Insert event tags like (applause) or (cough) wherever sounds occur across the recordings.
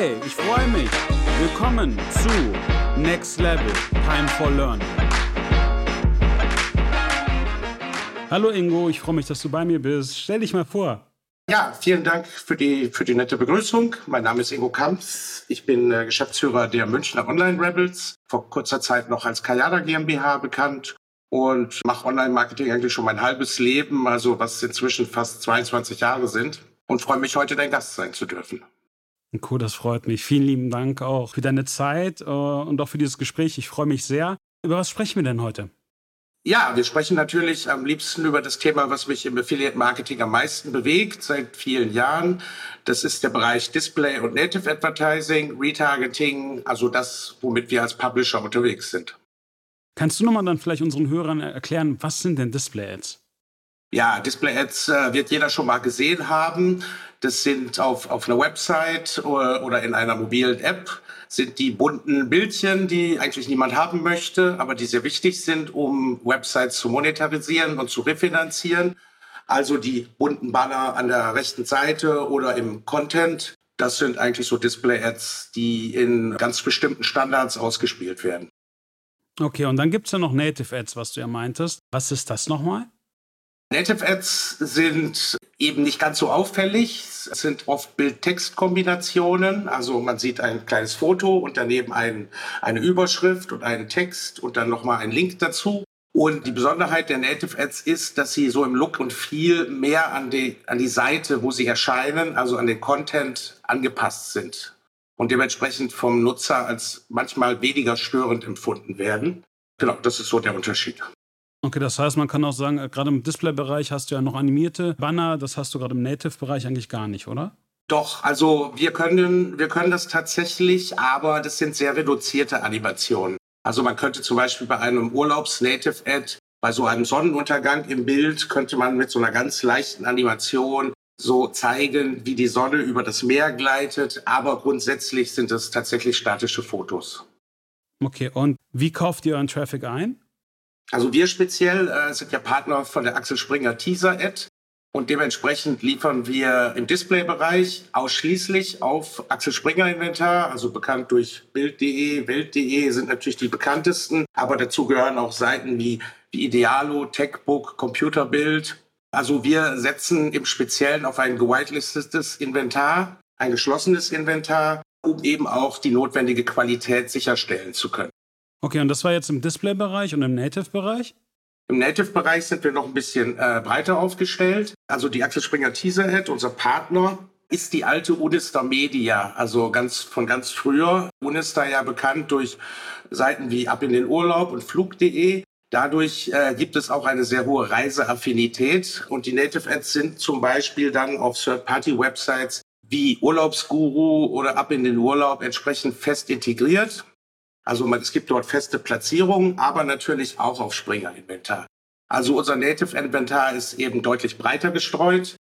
Hey, ich freue mich. Willkommen zu Next Level Time for Learning. Hallo Ingo, ich freue mich, dass du bei mir bist. Stell dich mal vor. Ja, vielen Dank für die, für die nette Begrüßung. Mein Name ist Ingo Kamps. Ich bin äh, Geschäftsführer der Münchner Online Rebels, vor kurzer Zeit noch als Kayada GmbH bekannt und mache Online-Marketing eigentlich schon mein halbes Leben, also was inzwischen fast 22 Jahre sind und freue mich heute dein Gast sein zu dürfen. Cool, das freut mich. Vielen lieben Dank auch für deine Zeit äh, und auch für dieses Gespräch. Ich freue mich sehr. Über was sprechen wir denn heute? Ja, wir sprechen natürlich am liebsten über das Thema, was mich im Affiliate Marketing am meisten bewegt seit vielen Jahren. Das ist der Bereich Display und Native Advertising, Retargeting, also das, womit wir als Publisher unterwegs sind. Kannst du nochmal dann vielleicht unseren Hörern erklären, was sind denn Display Ads? Ja, Display Ads äh, wird jeder schon mal gesehen haben. Das sind auf, auf einer Website oder, oder in einer mobilen App sind die bunten Bildchen, die eigentlich niemand haben möchte, aber die sehr wichtig sind, um Websites zu monetarisieren und zu refinanzieren. Also die bunten Banner an der rechten Seite oder im Content. Das sind eigentlich so Display-Ads, die in ganz bestimmten Standards ausgespielt werden. Okay, und dann gibt es ja noch Native Ads, was du ja meintest. Was ist das nochmal? Native Ads sind eben nicht ganz so auffällig. Es sind oft Bild-Text-Kombinationen. Also man sieht ein kleines Foto und daneben ein, eine Überschrift und einen Text und dann nochmal ein Link dazu. Und die Besonderheit der Native Ads ist, dass sie so im Look und viel mehr an die, an die Seite, wo sie erscheinen, also an den Content angepasst sind und dementsprechend vom Nutzer als manchmal weniger störend empfunden werden. Genau, das ist so der Unterschied. Okay, das heißt, man kann auch sagen, äh, gerade im Display-Bereich hast du ja noch animierte Banner, das hast du gerade im Native-Bereich eigentlich gar nicht, oder? Doch, also wir können, wir können das tatsächlich, aber das sind sehr reduzierte Animationen. Also man könnte zum Beispiel bei einem Urlaubs-Native-Ad, bei so einem Sonnenuntergang im Bild, könnte man mit so einer ganz leichten Animation so zeigen, wie die Sonne über das Meer gleitet, aber grundsätzlich sind es tatsächlich statische Fotos. Okay, und wie kauft ihr euren Traffic ein? Also wir speziell äh, sind ja Partner von der Axel Springer Teaser Ad und dementsprechend liefern wir im Displaybereich ausschließlich auf Axel Springer Inventar, also bekannt durch Bild.de, Welt.de sind natürlich die bekanntesten, aber dazu gehören auch Seiten wie, wie Idealo, Techbook, Computerbild. Also wir setzen im Speziellen auf ein gewitelistetes Inventar, ein geschlossenes Inventar, um eben auch die notwendige Qualität sicherstellen zu können. Okay, und das war jetzt im Display-Bereich und im Native-Bereich? Im Native-Bereich sind wir noch ein bisschen äh, breiter aufgestellt. Also die Axel Springer Teaserhead, unser Partner, ist die alte Unister Media, also ganz von ganz früher. Unister ja bekannt durch Seiten wie Ab in den Urlaub und Flug.de. Dadurch äh, gibt es auch eine sehr hohe Reiseaffinität und die Native Ads sind zum Beispiel dann auf Third-Party-Websites wie Urlaubsguru oder Ab in den Urlaub entsprechend fest integriert. Also man, es gibt dort feste Platzierungen, aber natürlich auch auf Springer-Inventar. Also unser Native-Inventar ist eben deutlich breiter gestreut.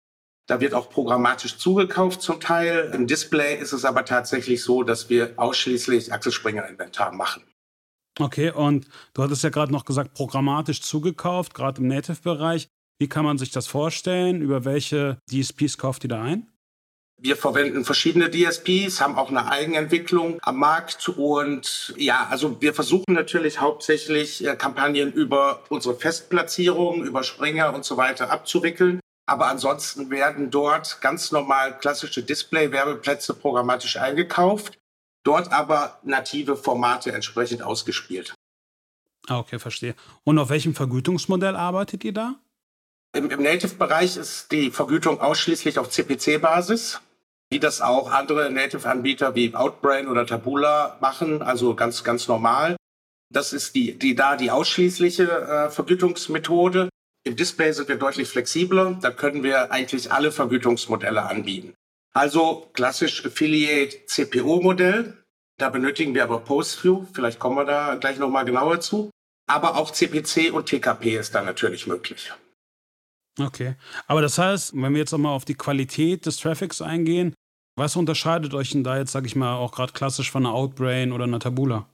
Da wird auch programmatisch zugekauft zum Teil. Im Display ist es aber tatsächlich so, dass wir ausschließlich Axel Springer Inventar machen. Okay, und du hattest ja gerade noch gesagt, programmatisch zugekauft, gerade im Native-Bereich. Wie kann man sich das vorstellen? Über welche DSPs kauft ihr da ein? Wir verwenden verschiedene DSPs, haben auch eine Eigenentwicklung am Markt und ja, also wir versuchen natürlich hauptsächlich äh, Kampagnen über unsere Festplatzierung, über Springer und so weiter abzuwickeln. Aber ansonsten werden dort ganz normal klassische Display-Werbeplätze programmatisch eingekauft, dort aber native Formate entsprechend ausgespielt. Ah, okay, verstehe. Und auf welchem Vergütungsmodell arbeitet ihr da? Im, im Native-Bereich ist die Vergütung ausschließlich auf CPC-Basis, wie das auch andere Native-Anbieter wie Outbrain oder Tabula machen, also ganz, ganz normal. Das ist die, die da die ausschließliche äh, Vergütungsmethode. Im Display sind wir deutlich flexibler. Da können wir eigentlich alle Vergütungsmodelle anbieten. Also klassisch Affiliate CPO-Modell. Da benötigen wir aber Postview. Vielleicht kommen wir da gleich nochmal genauer zu. Aber auch CPC und TKP ist da natürlich möglich. Okay. Aber das heißt, wenn wir jetzt nochmal auf die Qualität des Traffics eingehen, was unterscheidet euch denn da jetzt, sag ich mal, auch gerade klassisch von einer Outbrain oder einer Tabula?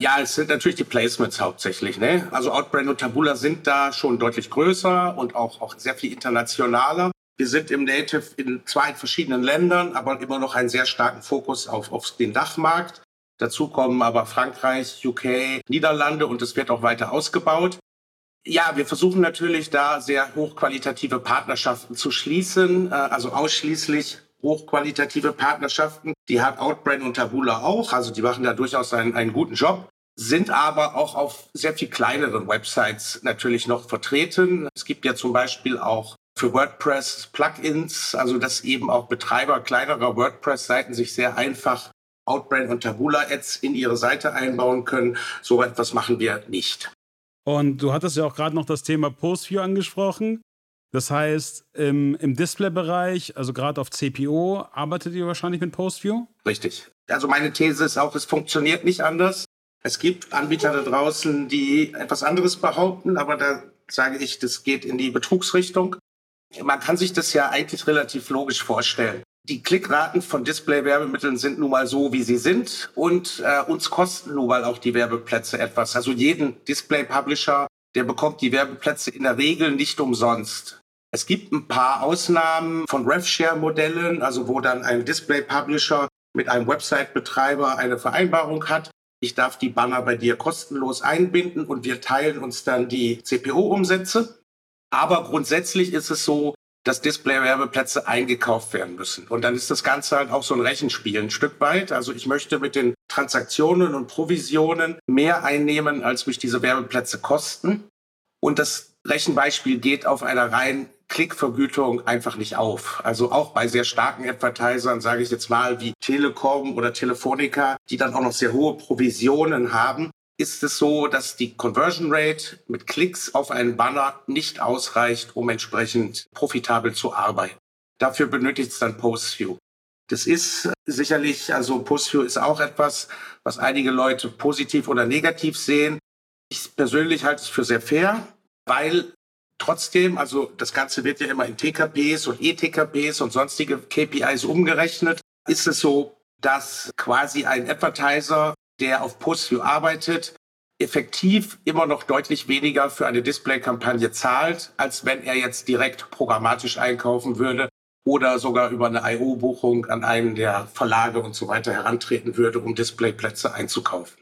Ja, es sind natürlich die Placements hauptsächlich. Ne? Also Outbrain und Tabula sind da schon deutlich größer und auch, auch sehr viel internationaler. Wir sind im Native in zwei verschiedenen Ländern, aber immer noch einen sehr starken Fokus auf, auf den Dachmarkt. Dazu kommen aber Frankreich, UK, Niederlande und es wird auch weiter ausgebaut. Ja, wir versuchen natürlich da sehr hochqualitative Partnerschaften zu schließen, äh, also ausschließlich hochqualitative Partnerschaften. Die hat Outbrain und Tabula auch, also die machen da durchaus einen, einen guten Job sind aber auch auf sehr viel kleineren Websites natürlich noch vertreten. Es gibt ja zum Beispiel auch für WordPress Plugins, also dass eben auch Betreiber kleinerer WordPress-Seiten sich sehr einfach Outbrain und Tabula-Ads in ihre Seite einbauen können. So etwas machen wir nicht. Und du hattest ja auch gerade noch das Thema Postview angesprochen. Das heißt, im, im Display-Bereich, also gerade auf CPO, arbeitet ihr wahrscheinlich mit Postview? Richtig. Also meine These ist auch, es funktioniert nicht anders. Es gibt Anbieter da draußen, die etwas anderes behaupten, aber da sage ich, das geht in die Betrugsrichtung. Man kann sich das ja eigentlich relativ logisch vorstellen. Die Klickraten von Display-Werbemitteln sind nun mal so, wie sie sind und äh, uns kosten nun mal auch die Werbeplätze etwas. Also jeden Display-Publisher, der bekommt die Werbeplätze in der Regel nicht umsonst. Es gibt ein paar Ausnahmen von RevShare-Modellen, also wo dann ein Display-Publisher mit einem Website-Betreiber eine Vereinbarung hat. Ich darf die Banner bei dir kostenlos einbinden und wir teilen uns dann die CPO-Umsätze. Aber grundsätzlich ist es so, dass Display-Werbeplätze eingekauft werden müssen. Und dann ist das Ganze halt auch so ein Rechenspiel ein Stück weit. Also ich möchte mit den Transaktionen und Provisionen mehr einnehmen, als mich diese Werbeplätze kosten. Und das Rechenbeispiel geht auf einer rein Klickvergütung einfach nicht auf. Also auch bei sehr starken Advertisern, sage ich jetzt mal, wie Telekom oder Telefonica, die dann auch noch sehr hohe Provisionen haben, ist es so, dass die Conversion Rate mit Klicks auf einen Banner nicht ausreicht, um entsprechend profitabel zu arbeiten. Dafür benötigt es dann Postview. Das ist sicherlich, also Postview ist auch etwas, was einige Leute positiv oder negativ sehen. Ich persönlich halte es für sehr fair, weil trotzdem, also das Ganze wird ja immer in TKPs und ETKPs und sonstige KPIs umgerechnet, ist es so, dass quasi ein Advertiser der auf Postview arbeitet, effektiv immer noch deutlich weniger für eine Display-Kampagne zahlt, als wenn er jetzt direkt programmatisch einkaufen würde oder sogar über eine IO-Buchung an einen der Verlage und so weiter herantreten würde, um Displayplätze einzukaufen.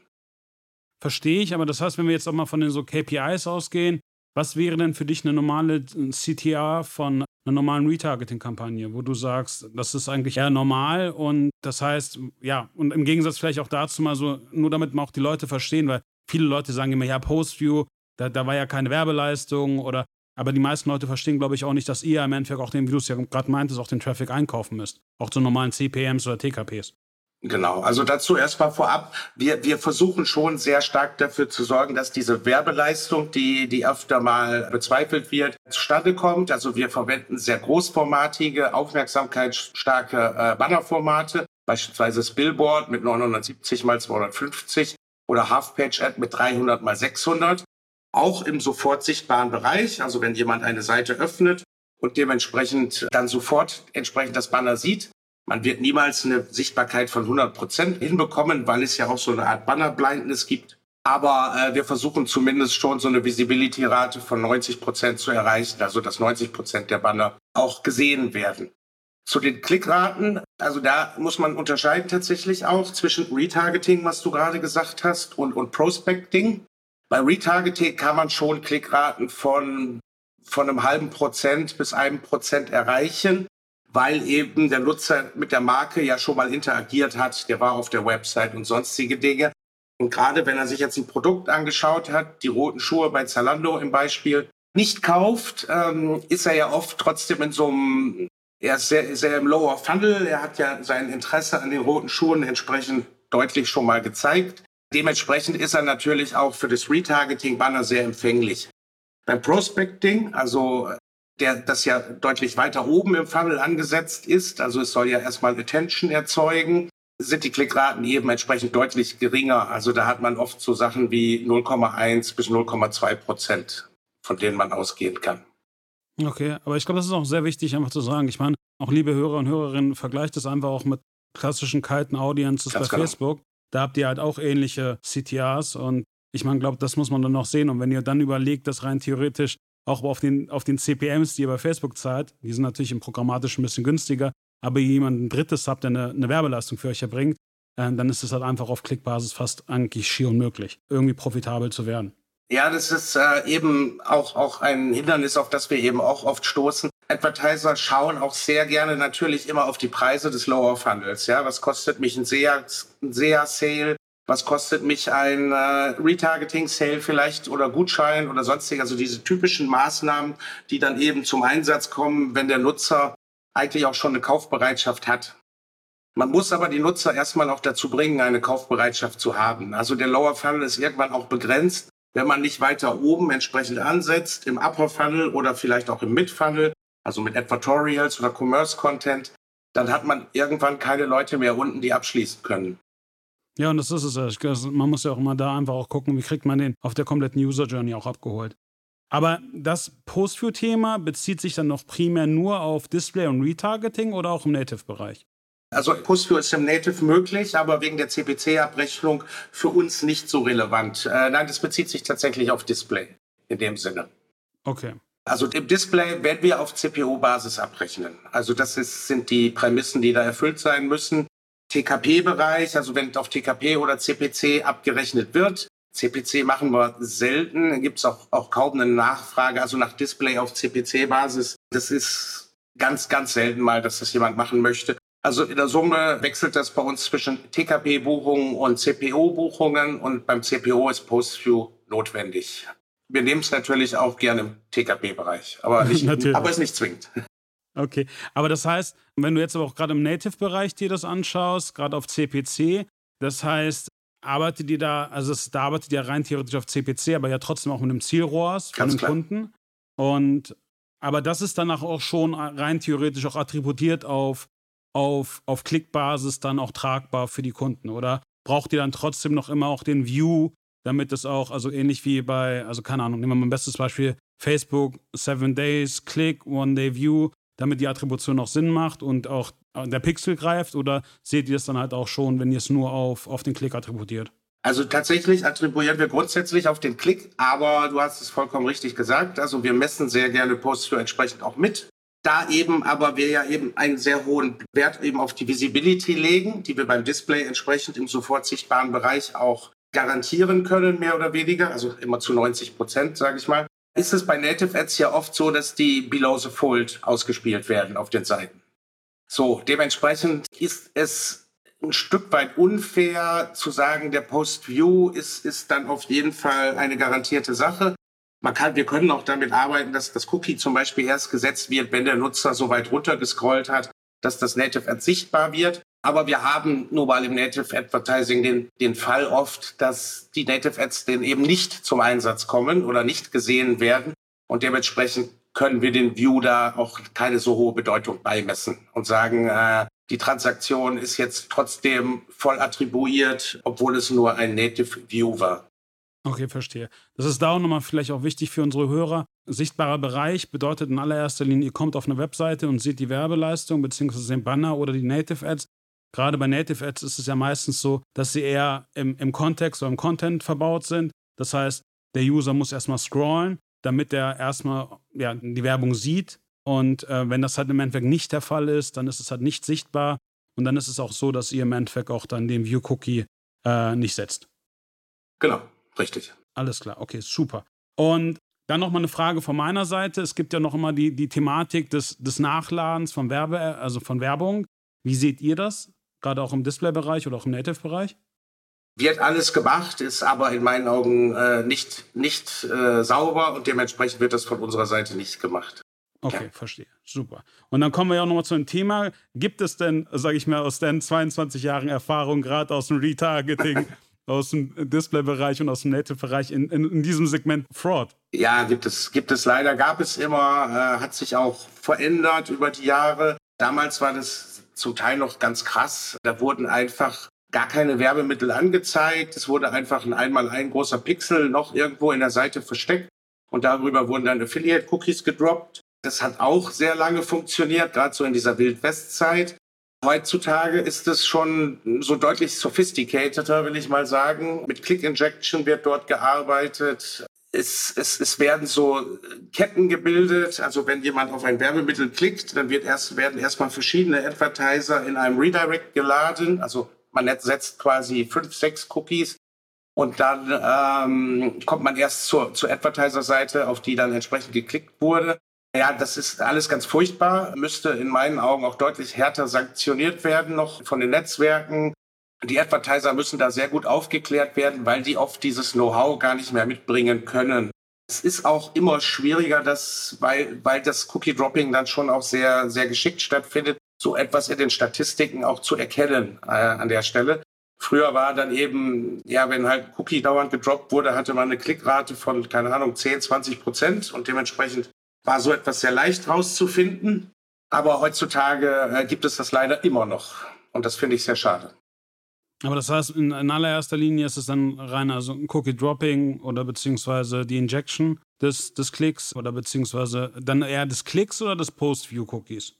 Verstehe ich, aber das heißt, wenn wir jetzt auch mal von den so KPIs ausgehen, was wäre denn für dich eine normale CTA von einer normalen Retargeting-Kampagne, wo du sagst, das ist eigentlich eher normal und das heißt, ja, und im Gegensatz vielleicht auch dazu mal so, nur damit man auch die Leute verstehen, weil viele Leute sagen immer, ja, Postview, da, da war ja keine Werbeleistung oder, aber die meisten Leute verstehen, glaube ich, auch nicht, dass ihr im Endeffekt auch den, wie du es ja gerade meintest, auch den Traffic einkaufen müsst. Auch zu normalen CPMs oder TKPs. Genau, also dazu erstmal vorab, wir, wir versuchen schon sehr stark dafür zu sorgen, dass diese Werbeleistung, die, die öfter mal bezweifelt wird, zustande kommt. Also wir verwenden sehr großformatige, aufmerksamkeitsstarke äh, Bannerformate, beispielsweise das Billboard mit 970 mal 250 oder Half-Page-Ad mit 300 mal 600. Auch im sofort sichtbaren Bereich, also wenn jemand eine Seite öffnet und dementsprechend dann sofort entsprechend das Banner sieht, man wird niemals eine Sichtbarkeit von 100 Prozent hinbekommen, weil es ja auch so eine Art Banner-Blindness gibt. Aber äh, wir versuchen zumindest schon so eine Visibility-Rate von 90 Prozent zu erreichen, also dass 90 Prozent der Banner auch gesehen werden. Zu den Klickraten, also da muss man unterscheiden tatsächlich auch zwischen Retargeting, was du gerade gesagt hast, und, und Prospecting. Bei Retargeting kann man schon Klickraten von, von einem halben Prozent bis einem Prozent erreichen weil eben der Nutzer mit der Marke ja schon mal interagiert hat, der war auf der Website und sonstige Dinge. Und gerade wenn er sich jetzt ein Produkt angeschaut hat, die roten Schuhe bei Zalando im Beispiel, nicht kauft, ähm, ist er ja oft trotzdem in so einem, er ist sehr, sehr im Lower Funnel, er hat ja sein Interesse an den roten Schuhen entsprechend deutlich schon mal gezeigt. Dementsprechend ist er natürlich auch für das Retargeting-Banner sehr empfänglich. Beim Prospecting, also der das ja deutlich weiter oben im Funnel angesetzt ist, also es soll ja erstmal Attention erzeugen, sind die Klickraten eben entsprechend deutlich geringer. Also da hat man oft so Sachen wie 0,1 bis 0,2 Prozent, von denen man ausgehen kann. Okay, aber ich glaube, das ist auch sehr wichtig, einfach zu sagen. Ich meine, auch liebe Hörer und Hörerinnen, vergleicht das einfach auch mit klassischen kalten Audiences Ganz bei genau. Facebook. Da habt ihr halt auch ähnliche CTRs und ich meine, glaube, das muss man dann noch sehen. Und wenn ihr dann überlegt, dass rein theoretisch auch auf den, auf den CPMs, die ihr bei Facebook zahlt. Die sind natürlich im programmatisch ein bisschen günstiger, aber jemand ein drittes habt, der eine, eine Werbeleistung für euch erbringt, äh, dann ist es halt einfach auf Klickbasis fast eigentlich schier unmöglich, irgendwie profitabel zu werden. Ja, das ist äh, eben auch, auch ein Hindernis, auf das wir eben auch oft stoßen. Advertiser schauen auch sehr gerne natürlich immer auf die Preise des Lower Funnels. Ja, was kostet mich ein SEA, ein SEA Sale? Was kostet mich ein äh, Retargeting Sale vielleicht oder Gutschein oder sonstig? Also diese typischen Maßnahmen, die dann eben zum Einsatz kommen, wenn der Nutzer eigentlich auch schon eine Kaufbereitschaft hat. Man muss aber die Nutzer erstmal auch dazu bringen, eine Kaufbereitschaft zu haben. Also der Lower Funnel ist irgendwann auch begrenzt wenn man nicht weiter oben entsprechend ansetzt, im Upper Funnel oder vielleicht auch im Mid Funnel, also mit Advertorials oder Commerce Content, dann hat man irgendwann keine Leute mehr unten, die abschließen können. Ja, und das ist es. Man muss ja auch immer da einfach auch gucken, wie kriegt man den auf der kompletten User Journey auch abgeholt. Aber das Post-View-Thema bezieht sich dann noch primär nur auf Display und Retargeting oder auch im Native-Bereich? Also PostView ist im Native möglich, aber wegen der CPC-Abrechnung für uns nicht so relevant. Äh, nein, das bezieht sich tatsächlich auf Display in dem Sinne. Okay. Also im Display werden wir auf CPO-Basis abrechnen. Also das ist, sind die Prämissen, die da erfüllt sein müssen. TKP-Bereich, also wenn auf TKP oder CPC abgerechnet wird. CPC machen wir selten, gibt es auch, auch kaum eine Nachfrage, also nach Display auf CPC-Basis. Das ist ganz, ganz selten mal, dass das jemand machen möchte. Also in der Summe wechselt das bei uns zwischen TKP-Buchungen und CPO-Buchungen und beim CPO ist Postview notwendig. Wir nehmen es natürlich auch gerne im TKP-Bereich, aber, nicht, (laughs) aber ist nicht zwingend. Okay, aber das heißt, wenn du jetzt aber auch gerade im Native-Bereich dir das anschaust, gerade auf CPC, das heißt, arbeitet ihr da, also es, da arbeitet ihr rein theoretisch auf CPC, aber ja trotzdem auch mit einem Zielrohrs von dem Kunden. Und aber das ist danach auch schon rein theoretisch auch attributiert auf auf, auf Klickbasis dann auch tragbar für die Kunden? Oder braucht ihr dann trotzdem noch immer auch den View, damit es auch, also ähnlich wie bei, also keine Ahnung, nehmen wir mal ein bestes Beispiel, Facebook, Seven Days, Click, One Day View, damit die Attribution auch Sinn macht und auch der Pixel greift? Oder seht ihr es dann halt auch schon, wenn ihr es nur auf, auf den Klick attributiert? Also tatsächlich attribuieren wir grundsätzlich auf den Klick, aber du hast es vollkommen richtig gesagt. Also wir messen sehr gerne Post-View entsprechend auch mit. Da eben aber wir ja eben einen sehr hohen Wert eben auf die Visibility legen, die wir beim Display entsprechend im sofort sichtbaren Bereich auch garantieren können, mehr oder weniger, also immer zu 90 Prozent, sage ich mal, ist es bei Native Ads ja oft so, dass die Below the Fold ausgespielt werden auf den Seiten. So, dementsprechend ist es ein Stück weit unfair zu sagen, der Post-View ist, ist dann auf jeden Fall eine garantierte Sache. Man kann, wir können auch damit arbeiten, dass das Cookie zum Beispiel erst gesetzt wird, wenn der Nutzer so weit runtergescrollt hat, dass das Native Ad sichtbar wird. Aber wir haben nur mal im Native Advertising den, den Fall oft, dass die Native Ads denn eben nicht zum Einsatz kommen oder nicht gesehen werden. Und dementsprechend können wir den View da auch keine so hohe Bedeutung beimessen und sagen, äh, die Transaktion ist jetzt trotzdem voll attribuiert, obwohl es nur ein Native View war. Okay, verstehe. Das ist da auch nochmal vielleicht auch wichtig für unsere Hörer. Sichtbarer Bereich bedeutet in allererster Linie, ihr kommt auf eine Webseite und seht die Werbeleistung bzw. den Banner oder die Native Ads. Gerade bei Native Ads ist es ja meistens so, dass sie eher im, im Kontext oder im Content verbaut sind. Das heißt, der User muss erstmal scrollen, damit er erstmal ja, die Werbung sieht. Und äh, wenn das halt im Endeffekt nicht der Fall ist, dann ist es halt nicht sichtbar. Und dann ist es auch so, dass ihr im Endeffekt auch dann den View-Cookie äh, nicht setzt. Genau. Richtig. Alles klar, okay, super. Und dann noch mal eine Frage von meiner Seite. Es gibt ja noch immer die, die Thematik des, des Nachladens von Werbe, also von Werbung. Wie seht ihr das? Gerade auch im Display-Bereich oder auch im Native-Bereich? Wird alles gemacht, ist aber in meinen Augen äh, nicht, nicht äh, sauber und dementsprechend wird das von unserer Seite nicht gemacht. Okay, ja. verstehe. Super. Und dann kommen wir ja auch nochmal zu einem Thema. Gibt es denn, sage ich mal, aus den 22 Jahren Erfahrung, gerade aus dem Retargeting, (laughs) aus dem Display-Bereich und aus dem Native-Bereich in, in, in, diesem Segment Fraud? Ja, gibt es, gibt es leider, gab es immer, äh, hat sich auch verändert über die Jahre. Damals war das zum Teil noch ganz krass. Da wurden einfach gar keine Werbemittel angezeigt. Es wurde einfach ein einmal ein großer Pixel noch irgendwo in der Seite versteckt und darüber wurden dann Affiliate-Cookies gedroppt. Das hat auch sehr lange funktioniert, gerade so in dieser Wild-West-Zeit. Heutzutage ist es schon so deutlich sophisticateder, will ich mal sagen. Mit Click Injection wird dort gearbeitet. Es, es, es werden so Ketten gebildet. Also wenn jemand auf ein Werbemittel klickt, dann wird erst, werden erstmal verschiedene Advertiser in einem Redirect geladen. Also man setzt quasi fünf, sechs Cookies und dann ähm, kommt man erst zur, zur Advertiser-Seite, auf die dann entsprechend geklickt wurde. Ja, das ist alles ganz furchtbar, müsste in meinen Augen auch deutlich härter sanktioniert werden noch von den Netzwerken. Die Advertiser müssen da sehr gut aufgeklärt werden, weil die oft dieses Know-how gar nicht mehr mitbringen können. Es ist auch immer schwieriger, dass, weil, weil das Cookie-Dropping dann schon auch sehr, sehr geschickt stattfindet, so etwas in den Statistiken auch zu erkennen äh, an der Stelle. Früher war dann eben, ja, wenn halt Cookie dauernd gedroppt wurde, hatte man eine Klickrate von, keine Ahnung, 10, 20 Prozent und dementsprechend war so etwas sehr leicht rauszufinden. Aber heutzutage äh, gibt es das leider immer noch und das finde ich sehr schade. Aber das heißt, in, in, allererster Linie ist es dann rein also ein Cookie-Dropping oder beziehungsweise die Injection des, des Klicks oder beziehungsweise dann eher des Klicks oder des Post-View-Cookies?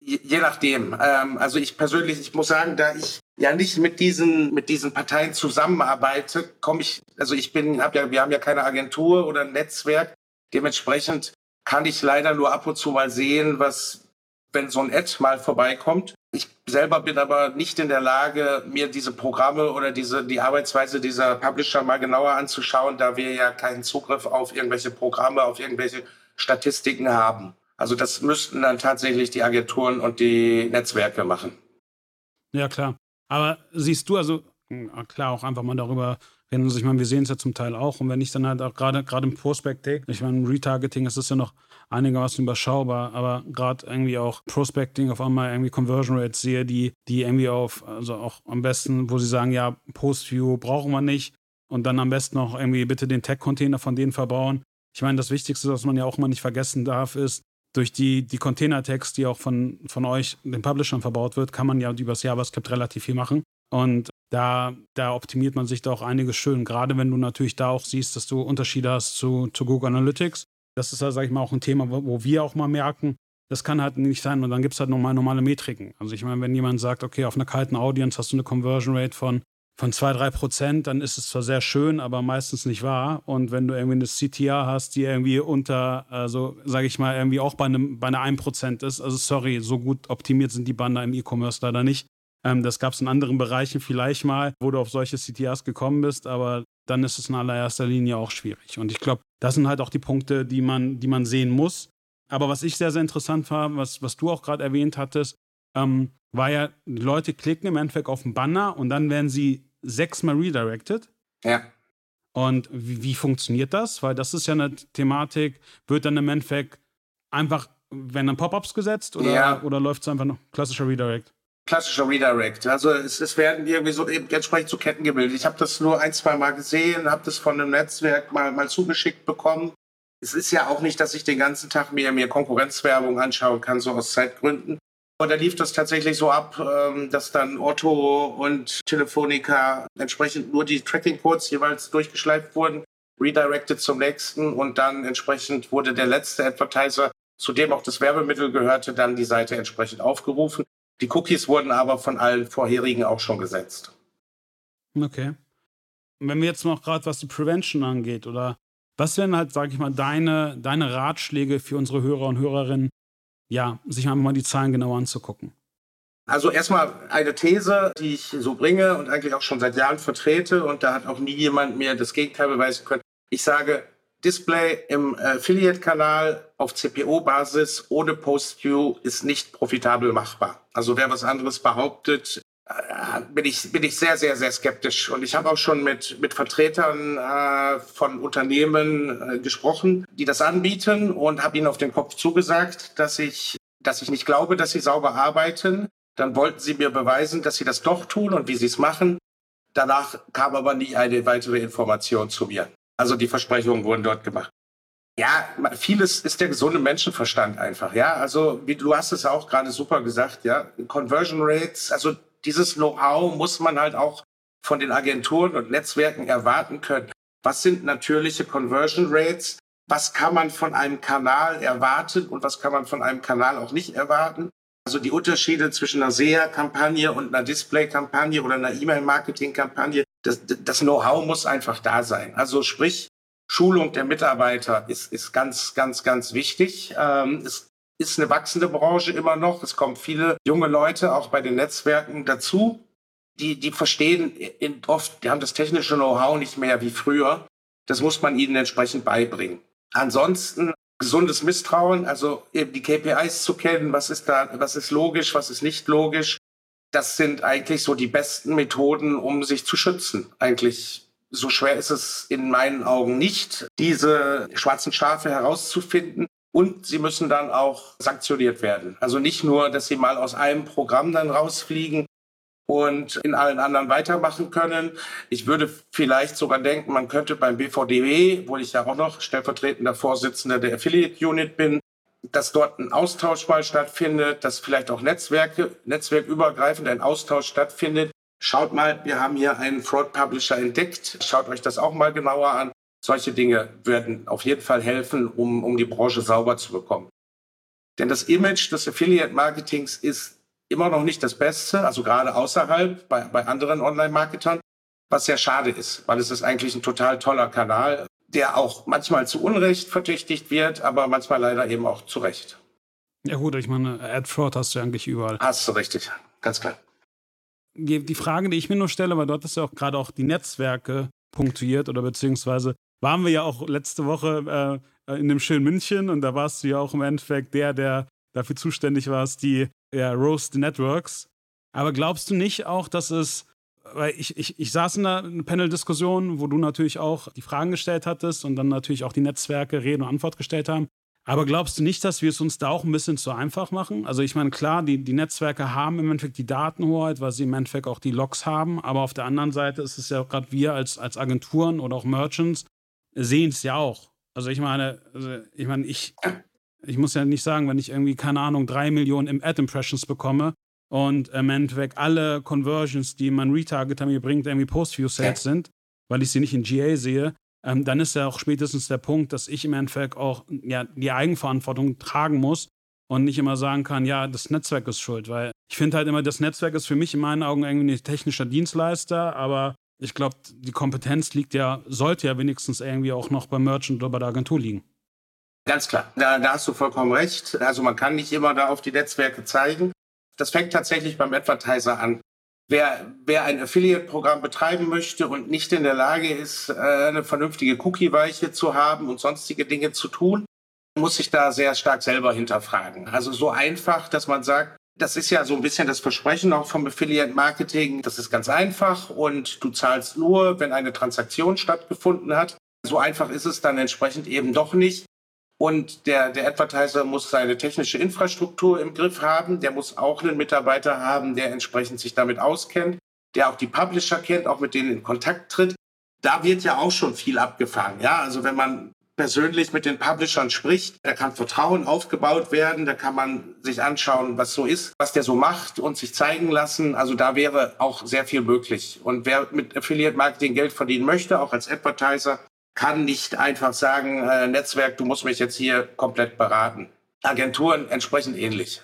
Je, je, nachdem. Ähm, also ich persönlich, ich muss sagen, da ich ja nicht mit diesen, mit diesen Parteien zusammenarbeite, komme ich, also ich bin, hab ja, wir haben ja keine Agentur oder ein Netzwerk. Dementsprechend kann ich leider nur ab und zu mal sehen, was, wenn so ein Ad mal vorbeikommt. Ich selber bin aber nicht in der Lage, mir diese Programme oder diese, die Arbeitsweise dieser Publisher mal genauer anzuschauen, da wir ja keinen Zugriff auf irgendwelche Programme, auf irgendwelche Statistiken haben. Also das müssten dann tatsächlich die Agenturen und die Netzwerke machen. Ja, klar. Aber siehst du, also klar, auch einfach mal darüber reden. Also ich meine, wir sehen es ja zum Teil auch. Und wenn ich dann halt auch gerade gerade im Prospecting, ich meine, Retargeting, das ist ja noch einigermaßen überschaubar, aber gerade irgendwie auch Prospecting auf einmal irgendwie Conversion Rates sehe, die, die irgendwie auf, also auch am besten, wo sie sagen, ja, Post-View brauchen wir nicht und dann am besten noch irgendwie bitte den Tech-Container von denen verbauen. Ich meine, das Wichtigste, was man ja auch mal nicht vergessen darf, ist, durch die, die Container-Tags, die auch von, von euch, den Publishern, verbaut wird, kann man ja übers JavaScript relativ viel machen. Und da, da optimiert man sich da auch einiges schön. Gerade wenn du natürlich da auch siehst, dass du Unterschiede hast zu, zu Google Analytics. Das ist ja, sag ich mal, auch ein Thema, wo wir auch mal merken, das kann halt nicht sein. Und dann gibt es halt nochmal normale Metriken. Also ich meine, wenn jemand sagt, okay, auf einer kalten Audience hast du eine Conversion Rate von von zwei, drei Prozent, dann ist es zwar sehr schön, aber meistens nicht wahr. Und wenn du irgendwie eine CTR hast, die irgendwie unter, also sage ich mal, irgendwie auch bei, einem, bei einer 1% ist, also sorry, so gut optimiert sind die Banner im E-Commerce leider nicht. Ähm, das gab es in anderen Bereichen vielleicht mal, wo du auf solche CTRs gekommen bist, aber dann ist es in allererster Linie auch schwierig. Und ich glaube, das sind halt auch die Punkte, die man, die man sehen muss. Aber was ich sehr, sehr interessant war, was, was du auch gerade erwähnt hattest, ähm, war ja, die Leute klicken im Endeffekt auf den Banner und dann werden sie sechsmal redirected. Ja. Und wie, wie, funktioniert das? Weil das ist ja eine Thematik, wird dann im Endeffekt einfach, werden dann Pop-ups gesetzt oder, ja. oder läuft es einfach noch klassischer Redirect? Klassischer Redirect. Also es, es werden irgendwie so eben entsprechend zu Ketten gebildet. Ich habe das nur ein, zwei Mal gesehen, habe das von einem Netzwerk mal, mal zugeschickt bekommen. Es ist ja auch nicht, dass ich den ganzen Tag mir, mir Konkurrenzwerbung anschauen kann, so aus Zeitgründen. Und da lief das tatsächlich so ab, ähm, dass dann Otto und Telefonica entsprechend nur die Tracking-Codes jeweils durchgeschleift wurden, redirected zum nächsten und dann entsprechend wurde der letzte Advertiser, zu dem auch das Werbemittel gehörte, dann die Seite entsprechend aufgerufen. Die Cookies wurden aber von allen vorherigen auch schon gesetzt. Okay. Wenn wir jetzt noch gerade was die Prevention angeht, oder was wären halt, sage ich mal, deine, deine Ratschläge für unsere Hörer und Hörerinnen, ja, sich einfach mal die Zahlen genau anzugucken. Also erstmal eine These, die ich so bringe und eigentlich auch schon seit Jahren vertrete und da hat auch nie jemand mir das Gegenteil beweisen können. Ich sage, Display im Affiliate-Kanal auf CPO-Basis ohne Post-View ist nicht profitabel machbar. Also wer was anderes behauptet, äh, bin ich, bin ich sehr, sehr, sehr skeptisch. Und ich habe auch schon mit, mit Vertretern äh, von Unternehmen äh, gesprochen, die das anbieten und habe ihnen auf den Kopf zugesagt, dass ich, dass ich nicht glaube, dass sie sauber arbeiten. Dann wollten sie mir beweisen, dass sie das doch tun und wie sie es machen. Danach kam aber nie eine weitere Information zu mir. Also die Versprechungen wurden dort gemacht. Ja, vieles ist der gesunde Menschenverstand einfach. Ja, also wie du hast es auch gerade super gesagt. Ja, Conversion Rates, also dieses Know-how muss man halt auch von den Agenturen und Netzwerken erwarten können. Was sind natürliche Conversion Rates? Was kann man von einem Kanal erwarten und was kann man von einem Kanal auch nicht erwarten? Also die Unterschiede zwischen einer SEA-Kampagne und einer Display-Kampagne oder einer E-Mail-Marketing-Kampagne, das, das Know-how muss einfach da sein. Also sprich, Schulung der Mitarbeiter ist, ist ganz, ganz, ganz wichtig. Ähm, es ist eine wachsende Branche immer noch. Es kommen viele junge Leute auch bei den Netzwerken dazu. Die, die verstehen oft, die haben das technische Know-how nicht mehr wie früher. Das muss man ihnen entsprechend beibringen. Ansonsten gesundes Misstrauen, also eben die KPIs zu kennen, was ist da, was ist logisch, was ist nicht logisch. Das sind eigentlich so die besten Methoden, um sich zu schützen. Eigentlich so schwer ist es in meinen Augen nicht, diese schwarzen Schafe herauszufinden. Und sie müssen dann auch sanktioniert werden. Also nicht nur, dass sie mal aus einem Programm dann rausfliegen, und in allen anderen weitermachen können. Ich würde vielleicht sogar denken, man könnte beim BVDW, wo ich ja auch noch stellvertretender Vorsitzender der Affiliate Unit bin, dass dort ein Austausch mal stattfindet, dass vielleicht auch Netzwerke, netzwerkübergreifend ein Austausch stattfindet. Schaut mal, wir haben hier einen Fraud Publisher entdeckt. Schaut euch das auch mal genauer an. Solche Dinge werden auf jeden Fall helfen, um, um die Branche sauber zu bekommen. Denn das Image des Affiliate Marketings ist immer noch nicht das Beste, also gerade außerhalb bei, bei anderen Online-Marketern, was sehr schade ist, weil es ist eigentlich ein total toller Kanal, der auch manchmal zu Unrecht verdächtigt wird, aber manchmal leider eben auch zu Recht. Ja gut, ich meine, Ad-Fraud hast du ja eigentlich überall. Hast du richtig, ganz klar. Die, die Frage, die ich mir nur stelle, weil dort ist ja auch gerade auch die Netzwerke punktuiert oder beziehungsweise waren wir ja auch letzte Woche äh, in dem schönen München und da warst du ja auch im Endeffekt der, der dafür zuständig warst, die ja, Roast Networks. Aber glaubst du nicht auch, dass es, weil ich, ich, ich saß in einer Panel-Diskussion, wo du natürlich auch die Fragen gestellt hattest und dann natürlich auch die Netzwerke Rede und Antwort gestellt haben. Aber glaubst du nicht, dass wir es uns da auch ein bisschen zu einfach machen? Also ich meine, klar, die, die Netzwerke haben im Endeffekt die Datenhoheit, weil sie im Endeffekt auch die Logs haben. Aber auf der anderen Seite ist es ja gerade wir als, als Agenturen oder auch Merchants sehen es ja auch. Also ich meine, also ich meine, ich, ich muss ja nicht sagen, wenn ich irgendwie, keine Ahnung, drei Millionen Ad-Impressions bekomme und im Endeffekt alle Conversions, die mein Retargeter mir bringt, irgendwie Post-View-Sales ja. sind, weil ich sie nicht in GA sehe, ähm, dann ist ja auch spätestens der Punkt, dass ich im Endeffekt auch ja, die Eigenverantwortung tragen muss und nicht immer sagen kann, ja, das Netzwerk ist schuld, weil ich finde halt immer, das Netzwerk ist für mich in meinen Augen irgendwie ein technischer Dienstleister, aber ich glaube, die Kompetenz liegt ja, sollte ja wenigstens irgendwie auch noch beim Merchant oder bei der Agentur liegen. Ganz klar, da, da hast du vollkommen recht. Also man kann nicht immer da auf die Netzwerke zeigen. Das fängt tatsächlich beim Advertiser an. Wer, wer ein Affiliate-Programm betreiben möchte und nicht in der Lage ist, äh, eine vernünftige Cookie-Weiche zu haben und sonstige Dinge zu tun, muss sich da sehr stark selber hinterfragen. Also so einfach, dass man sagt, das ist ja so ein bisschen das Versprechen auch vom Affiliate-Marketing. Das ist ganz einfach und du zahlst nur, wenn eine Transaktion stattgefunden hat. So einfach ist es dann entsprechend eben doch nicht. Und der, der Advertiser muss seine technische Infrastruktur im Griff haben. Der muss auch einen Mitarbeiter haben, der entsprechend sich damit auskennt, der auch die Publisher kennt, auch mit denen in Kontakt tritt. Da wird ja auch schon viel abgefangen. Ja, also wenn man persönlich mit den Publishern spricht, da kann Vertrauen aufgebaut werden, da kann man sich anschauen, was so ist, was der so macht und sich zeigen lassen. Also da wäre auch sehr viel möglich. Und wer mit Affiliate Marketing Geld verdienen möchte, auch als Advertiser, kann nicht einfach sagen, äh, Netzwerk, du musst mich jetzt hier komplett beraten. Agenturen entsprechend ähnlich.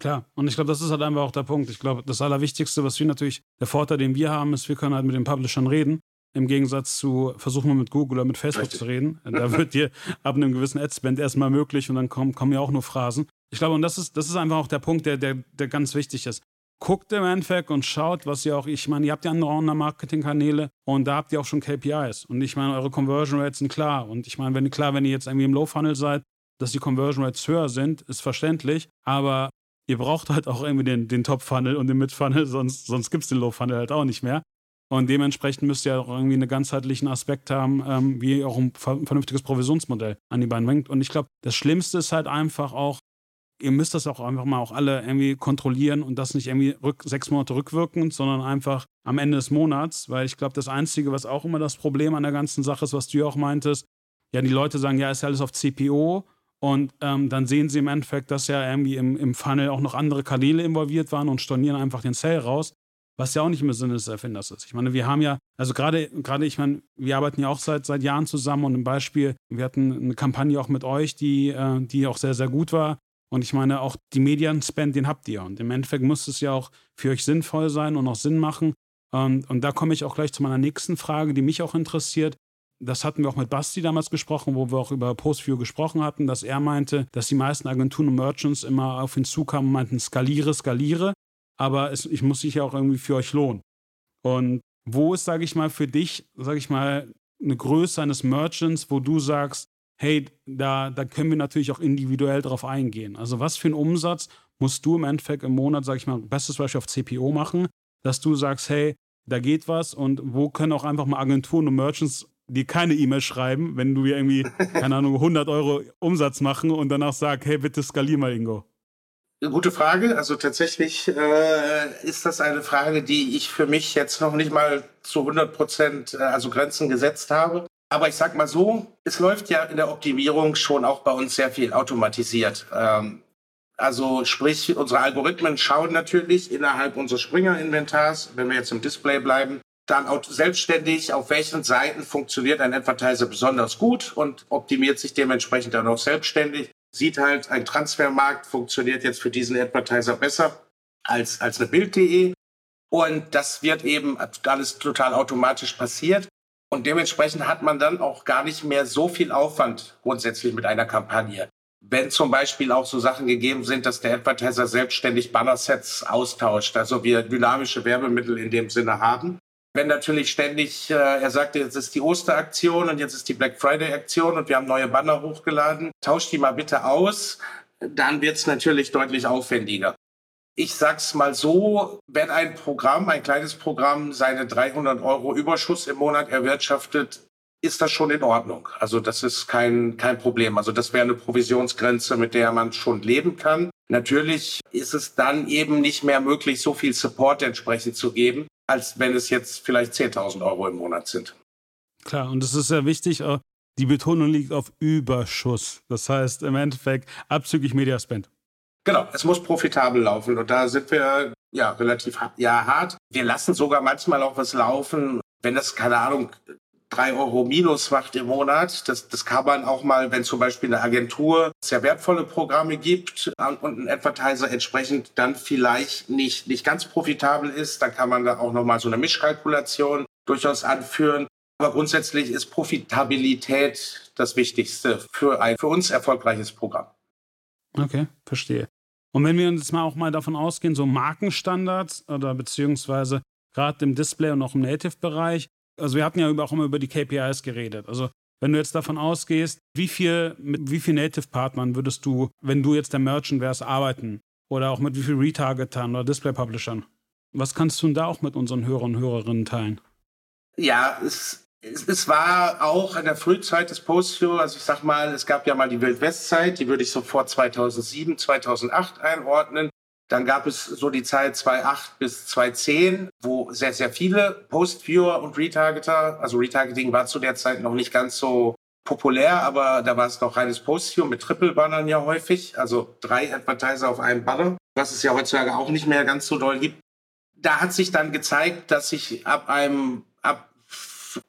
Klar, und ich glaube, das ist halt einfach auch der Punkt. Ich glaube, das Allerwichtigste, was wir natürlich, der Vorteil, den wir haben, ist, wir können halt mit den Publishern reden. Im Gegensatz zu, versuchen wir mit Google oder mit Facebook Richtig. zu reden. Da wird dir ab einem gewissen Adspend erstmal möglich und dann kommen, kommen ja auch nur Phrasen. Ich glaube, und das ist, das ist einfach auch der Punkt, der, der, der ganz wichtig ist guckt im Endeffekt und schaut, was ihr auch, ich meine, ihr habt ja andere Online-Marketing-Kanäle und da habt ihr auch schon KPIs. Und ich meine, eure Conversion Rates sind klar. Und ich meine, wenn klar, wenn ihr jetzt irgendwie im Low-Funnel seid, dass die Conversion Rates höher sind, ist verständlich. Aber ihr braucht halt auch irgendwie den, den Top-Funnel und den Mid-Funnel, sonst, sonst gibt es den Low-Funnel halt auch nicht mehr. Und dementsprechend müsst ihr auch irgendwie einen ganzheitlichen Aspekt haben, ähm, wie ihr auch ein vernünftiges Provisionsmodell an die Beine bringt. Und ich glaube, das Schlimmste ist halt einfach auch, ihr müsst das auch einfach mal auch alle irgendwie kontrollieren und das nicht irgendwie rück, sechs Monate rückwirkend, sondern einfach am Ende des Monats, weil ich glaube, das Einzige, was auch immer das Problem an der ganzen Sache ist, was du ja auch meintest, ja, die Leute sagen, ja, ist ja alles auf CPO und ähm, dann sehen sie im Endeffekt, dass ja irgendwie im, im Funnel auch noch andere Kanäle involviert waren und stornieren einfach den Sale raus, was ja auch nicht im Sinne des Erfinders ist. Ich meine, wir haben ja, also gerade, gerade, ich meine, wir arbeiten ja auch seit, seit Jahren zusammen und ein Beispiel, wir hatten eine Kampagne auch mit euch, die, äh, die auch sehr, sehr gut war und ich meine, auch die Medienspend, den habt ihr. Und im Endeffekt muss es ja auch für euch sinnvoll sein und auch Sinn machen. Und, und da komme ich auch gleich zu meiner nächsten Frage, die mich auch interessiert. das hatten wir auch mit Basti damals gesprochen, wo wir auch über Postview gesprochen hatten, dass er meinte, dass die meisten Agenturen und Merchants immer auf ihn zukamen und meinten, skaliere, skaliere, aber es, ich muss sich ja auch irgendwie für euch lohnen. Und wo ist, sage ich mal, für dich, sage ich mal, eine Größe eines Merchants, wo du sagst, hey, da, da können wir natürlich auch individuell drauf eingehen. Also was für einen Umsatz musst du im Endeffekt im Monat, sage ich mal, bestes Beispiel auf CPO machen, dass du sagst, hey, da geht was und wo können auch einfach mal Agenturen und Merchants dir keine E-Mail schreiben, wenn du irgendwie, (laughs) keine Ahnung, 100 Euro Umsatz machen und danach sag, hey, bitte skalier mal, Ingo. Gute Frage. Also tatsächlich äh, ist das eine Frage, die ich für mich jetzt noch nicht mal zu 100 Prozent, äh, also Grenzen gesetzt habe. Aber ich sag mal so, es läuft ja in der Optimierung schon auch bei uns sehr viel automatisiert. Ähm, also sprich, unsere Algorithmen schauen natürlich innerhalb unseres Springer-Inventars, wenn wir jetzt im Display bleiben, dann selbstständig, auf welchen Seiten funktioniert ein Advertiser besonders gut und optimiert sich dementsprechend dann auch selbstständig. Sieht halt, ein Transfermarkt funktioniert jetzt für diesen Advertiser besser als, als eine Bild.de. Und das wird eben alles total automatisch passiert. Und dementsprechend hat man dann auch gar nicht mehr so viel Aufwand grundsätzlich mit einer Kampagne. Wenn zum Beispiel auch so Sachen gegeben sind, dass der Advertiser selbstständig Bannersets austauscht, also wir dynamische Werbemittel in dem Sinne haben, wenn natürlich ständig, äh, er sagte, jetzt ist die Osteraktion und jetzt ist die Black Friday-Aktion und wir haben neue Banner hochgeladen, tauscht die mal bitte aus, dann wird es natürlich deutlich aufwendiger. Ich sag's mal so, wenn ein Programm, ein kleines Programm, seine 300 Euro Überschuss im Monat erwirtschaftet, ist das schon in Ordnung. Also das ist kein, kein Problem. Also das wäre eine Provisionsgrenze, mit der man schon leben kann. Natürlich ist es dann eben nicht mehr möglich, so viel Support entsprechend zu geben als wenn es jetzt vielleicht 10.000 Euro im Monat sind. Klar, und es ist sehr wichtig, äh, die Betonung liegt auf Überschuss. Das heißt im Endeffekt abzüglich Mediaspend. Genau, es muss profitabel laufen und da sind wir ja relativ ja, hart. Wir lassen sogar manchmal auch was laufen, wenn das, keine Ahnung, drei Euro minus macht im Monat. Das, das kann man auch mal, wenn zum Beispiel eine Agentur sehr wertvolle Programme gibt und ein Advertiser entsprechend dann vielleicht nicht, nicht ganz profitabel ist, dann kann man da auch nochmal so eine Mischkalkulation durchaus anführen. Aber grundsätzlich ist Profitabilität das Wichtigste für ein für uns erfolgreiches Programm. Okay, verstehe. Und wenn wir uns mal auch mal davon ausgehen, so Markenstandards oder beziehungsweise gerade im Display und auch im Native-Bereich, also wir hatten ja auch immer über die KPIs geredet. Also wenn du jetzt davon ausgehst, wie viel, mit wie viel Native-Partnern würdest du, wenn du jetzt der Merchant wärst, arbeiten? Oder auch mit wie viel Retargetern oder Display-Publishern? Was kannst du denn da auch mit unseren Hörern und Hörerinnen teilen? Ja, es, es, war auch in der Frühzeit des Post-View, also ich sag mal, es gab ja mal die Wild-West-Zeit, die würde ich so vor 2007, 2008 einordnen. Dann gab es so die Zeit 2008 bis 2010, wo sehr, sehr viele Post-Viewer und Retargeter, also Retargeting war zu der Zeit noch nicht ganz so populär, aber da war es noch reines Post-View mit Triple-Bannern ja häufig, also drei Advertiser auf einem Banner, was es ja heutzutage auch nicht mehr ganz so doll gibt. Da hat sich dann gezeigt, dass sich ab einem, ab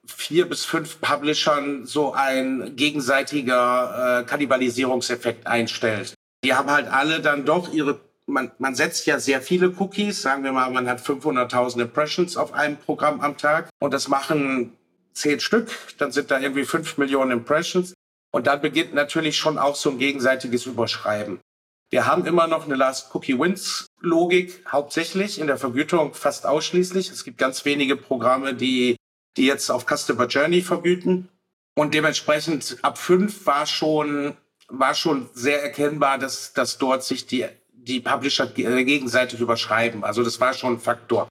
vier bis fünf Publishern so ein gegenseitiger äh, Kannibalisierungseffekt einstellt. Die haben halt alle dann doch ihre man, man setzt ja sehr viele Cookies. Sagen wir mal, man hat 500.000 Impressions auf einem Programm am Tag und das machen zehn Stück. Dann sind da irgendwie fünf Millionen Impressions. Und dann beginnt natürlich schon auch so ein gegenseitiges Überschreiben. Wir haben immer noch eine Last Cookie Wins Logik, hauptsächlich in der Vergütung fast ausschließlich. Es gibt ganz wenige Programme, die, die jetzt auf Customer Journey vergüten. Und dementsprechend ab fünf war schon, war schon sehr erkennbar, dass, dass dort sich die die Publisher äh, gegenseitig überschreiben. Also das war schon ein Faktor.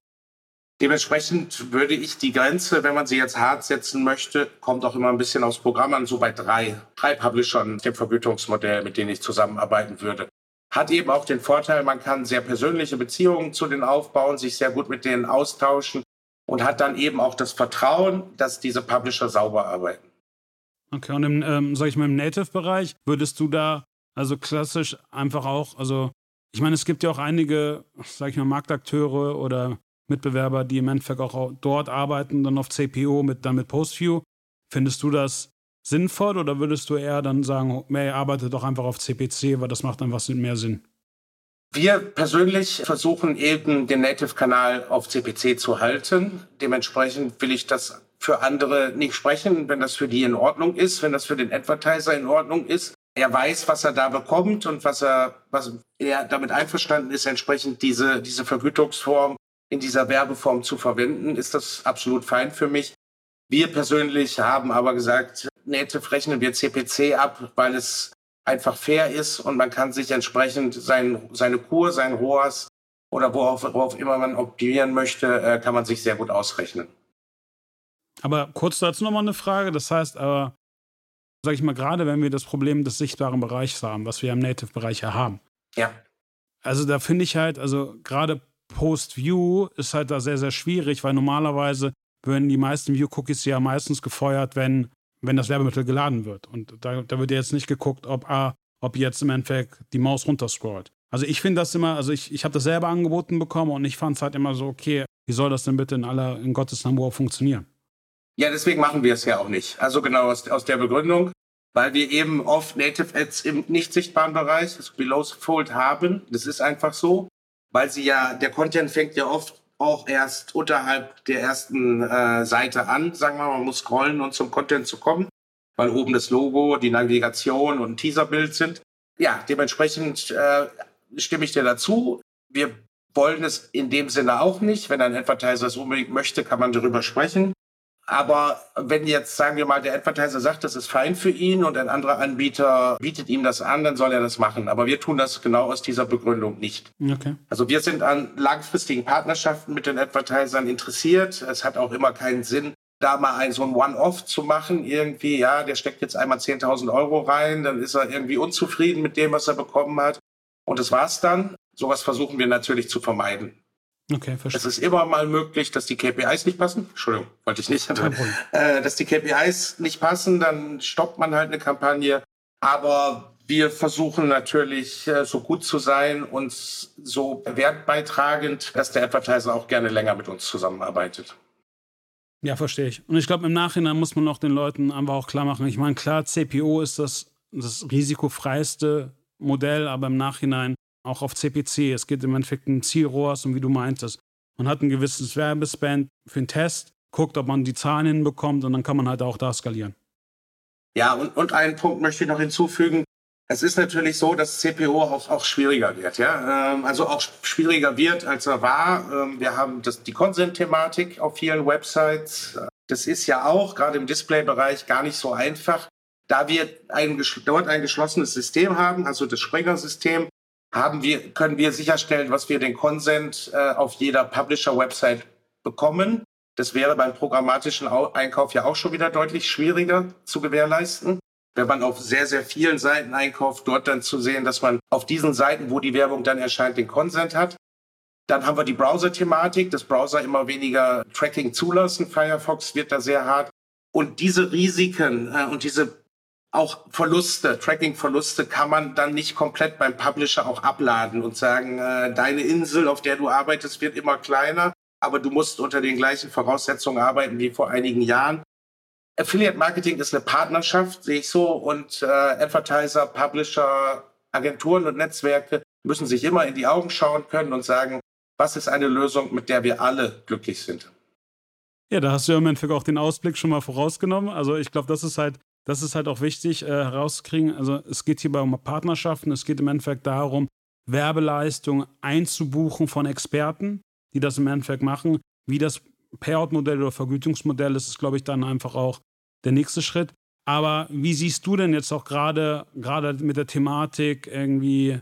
Dementsprechend würde ich die Grenze, wenn man sie jetzt hart setzen möchte, kommt auch immer ein bisschen aufs Programm an, so bei drei, drei Publishern, dem Vergütungsmodell, mit denen ich zusammenarbeiten würde. Hat eben auch den Vorteil, man kann sehr persönliche Beziehungen zu denen aufbauen, sich sehr gut mit denen austauschen und hat dann eben auch das Vertrauen, dass diese Publisher sauber arbeiten. Okay, und im, ähm, sag ich mal, im Native-Bereich würdest du da also klassisch einfach auch, also ich meine, es gibt ja auch einige, sag ich mal, Marktakteure oder Mitbewerber, die im Endeffekt auch dort arbeiten, dann auf CPO mit, dann mit Postview. Findest du das sinnvoll oder würdest du eher dann sagen, hey, arbeite doch einfach auf CPC, weil das macht einfach mehr Sinn? Wir persönlich versuchen eben den Native-Kanal auf CPC zu halten. Dementsprechend will ich das für andere nicht sprechen, wenn das für die in Ordnung ist, wenn das für den Advertiser in Ordnung ist. Er weiß, was er da bekommt und was er, was er damit einverstanden ist, entsprechend diese, diese Vergütungsform in dieser Werbeform zu verwenden, ist das absolut fein für mich. Wir persönlich haben aber gesagt, Native rechnen wir CPC ab, weil es einfach fair ist und man kann sich entsprechend sein, seine Kur, sein ROAS oder worauf, worauf immer man optimieren möchte, äh, kann man sich sehr gut ausrechnen. Aber kurz dazu nochmal eine Frage. Das heißt aber, sage ich mal, gerade wenn wir das Problem des sichtbaren Bereichs haben, was wir im Native-Bereich ja haben. Ja. Also da finde ich halt, also gerade Post-View ist halt da sehr, sehr schwierig, weil normalerweise werden die meisten View-Cookies ja meistens gefeuert, wenn, wenn das Werbemittel geladen wird. Und da, da wird jetzt nicht geguckt, ob, ah, ob jetzt im Endeffekt die Maus runterscrollt. Also ich finde das immer, also ich, ich habe das selber angeboten bekommen und ich fand es halt immer so, okay, wie soll das denn bitte in aller, in Gottes Namen funktionieren? Ja, deswegen machen wir es ja auch nicht. Also genau aus, aus der Begründung, weil wir eben oft Native Ads im nicht sichtbaren Bereich, das Below Fold haben. Das ist einfach so, weil sie ja, der Content fängt ja oft auch erst unterhalb der ersten äh, Seite an. Sagen wir mal, man muss scrollen, um zum Content zu kommen, weil oben das Logo, die Navigation und ein Teaserbild sind. Ja, dementsprechend äh, stimme ich dir dazu. Wir wollen es in dem Sinne auch nicht. Wenn ein Advertiser es unbedingt möchte, kann man darüber sprechen. Aber wenn jetzt, sagen wir mal, der Advertiser sagt, das ist fein für ihn und ein anderer Anbieter bietet ihm das an, dann soll er das machen. Aber wir tun das genau aus dieser Begründung nicht. Okay. Also wir sind an langfristigen Partnerschaften mit den Advertisern interessiert. Es hat auch immer keinen Sinn, da mal ein, so ein One-Off zu machen. Irgendwie, ja, der steckt jetzt einmal 10.000 Euro rein, dann ist er irgendwie unzufrieden mit dem, was er bekommen hat. Und das war's dann. Sowas versuchen wir natürlich zu vermeiden. Okay, verstehe. Es ist immer mal möglich, dass die KPIs nicht passen. Entschuldigung, wollte ich nicht. Äh, dass die KPIs nicht passen, dann stoppt man halt eine Kampagne. Aber wir versuchen natürlich äh, so gut zu sein und so wertbeitragend, dass der Advertiser auch gerne länger mit uns zusammenarbeitet. Ja, verstehe ich. Und ich glaube, im Nachhinein muss man auch den Leuten einfach auch klar machen. Ich meine, klar, CPO ist das, das risikofreiste Modell, aber im Nachhinein auch auf CPC. Es geht im Endeffekt um Zielrohrs und wie du meintest. Man hat ein gewisses Werbespend für den Test, guckt, ob man die Zahlen hinbekommt und dann kann man halt auch da skalieren. Ja, und, und einen Punkt möchte ich noch hinzufügen. Es ist natürlich so, dass CPO auch, auch schwieriger wird, ja. Ähm, also auch schwieriger wird, als er war. Ähm, wir haben das, die Consent-Thematik auf vielen Websites. Das ist ja auch gerade im Display-Bereich gar nicht so einfach. Da wir ein, dort ein geschlossenes System haben, also das Springer-System, haben wir, können wir sicherstellen, was wir den Consent äh, auf jeder Publisher-Website bekommen. Das wäre beim programmatischen Einkauf ja auch schon wieder deutlich schwieriger zu gewährleisten. Wenn man auf sehr, sehr vielen Seiten einkauft, dort dann zu sehen, dass man auf diesen Seiten, wo die Werbung dann erscheint, den Consent hat. Dann haben wir die Browser-Thematik, dass Browser immer weniger Tracking zulassen. Firefox wird da sehr hart. Und diese Risiken äh, und diese auch Verluste, Tracking-Verluste kann man dann nicht komplett beim Publisher auch abladen und sagen, äh, deine Insel, auf der du arbeitest, wird immer kleiner, aber du musst unter den gleichen Voraussetzungen arbeiten wie vor einigen Jahren. Affiliate Marketing ist eine Partnerschaft, sehe ich so, und äh, Advertiser, Publisher, Agenturen und Netzwerke müssen sich immer in die Augen schauen können und sagen, was ist eine Lösung, mit der wir alle glücklich sind. Ja, da hast du ja im Endeffekt auch den Ausblick schon mal vorausgenommen. Also ich glaube, das ist halt das ist halt auch wichtig äh, herauszukriegen. Also es geht hierbei um Partnerschaften. Es geht im Endeffekt darum, Werbeleistungen einzubuchen von Experten, die das im Endeffekt machen. Wie das Payout-Modell oder Vergütungsmodell ist, ist, glaube ich, dann einfach auch der nächste Schritt. Aber wie siehst du denn jetzt auch gerade gerade mit der Thematik irgendwie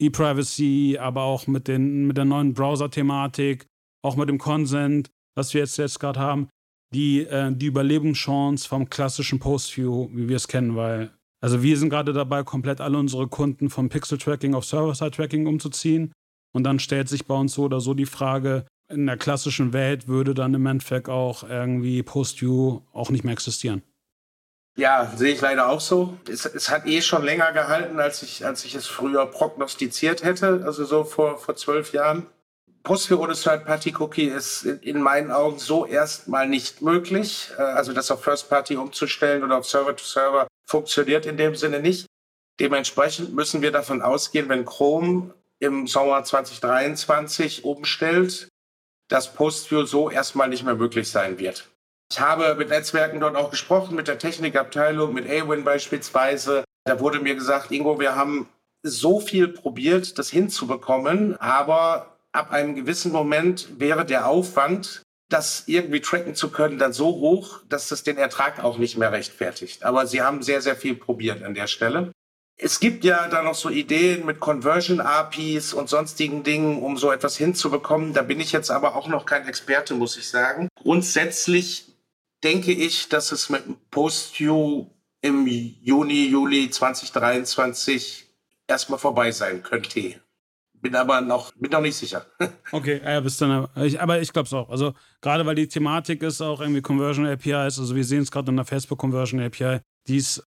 E-Privacy, aber auch mit, den, mit der neuen Browser-Thematik, auch mit dem Consent, was wir jetzt, jetzt gerade haben, die, äh, die Überlebenschance vom klassischen Post-View, wie wir es kennen, weil also wir sind gerade dabei, komplett alle unsere Kunden vom Pixel-Tracking auf Server-Side-Tracking umzuziehen. Und dann stellt sich bei uns so oder so die Frage, in der klassischen Welt würde dann im Endeffekt auch irgendwie Post-View auch nicht mehr existieren. Ja, sehe ich leider auch so. Es, es, hat eh schon länger gehalten, als ich, als ich es früher prognostiziert hätte, also so vor, vor zwölf Jahren. Postfire ohne Third-Party-Cookie ist in meinen Augen so erstmal nicht möglich. Äh, also das auf First-Party umzustellen oder auf Server-to-Server funktioniert in dem Sinne nicht. Dementsprechend müssen wir davon ausgehen, wenn Chrome im Sommer 2023 umstellt, dass Postview so erstmal nicht mehr möglich sein wird. Ich habe mit Netzwerken dort auch gesprochen, mit der Technikabteilung, mit Awin beispielsweise. Da wurde mir gesagt, Ingo, wir haben so viel probiert, das hinzubekommen, aber ab einem gewissen Moment wäre der Aufwand, das irgendwie tracken zu können, dann so hoch, dass das den Ertrag auch nicht mehr rechtfertigt. Aber sie haben sehr, sehr viel probiert an der Stelle. Es gibt ja da noch so Ideen mit Conversion APIs und sonstigen Dingen, um so etwas hinzubekommen. Da bin ich jetzt aber auch noch kein Experte, muss ich sagen. Grundsätzlich denke ich, dass es mit PostU im Juni, Juli 2023 erstmal vorbei sein könnte. Bin aber noch, bin noch nicht sicher. (laughs) okay, ja, bis dann. aber ich glaube es auch. Also gerade weil die Thematik ist auch irgendwie Conversion APIs. Also wir sehen es gerade in der Facebook Conversion API. Die ist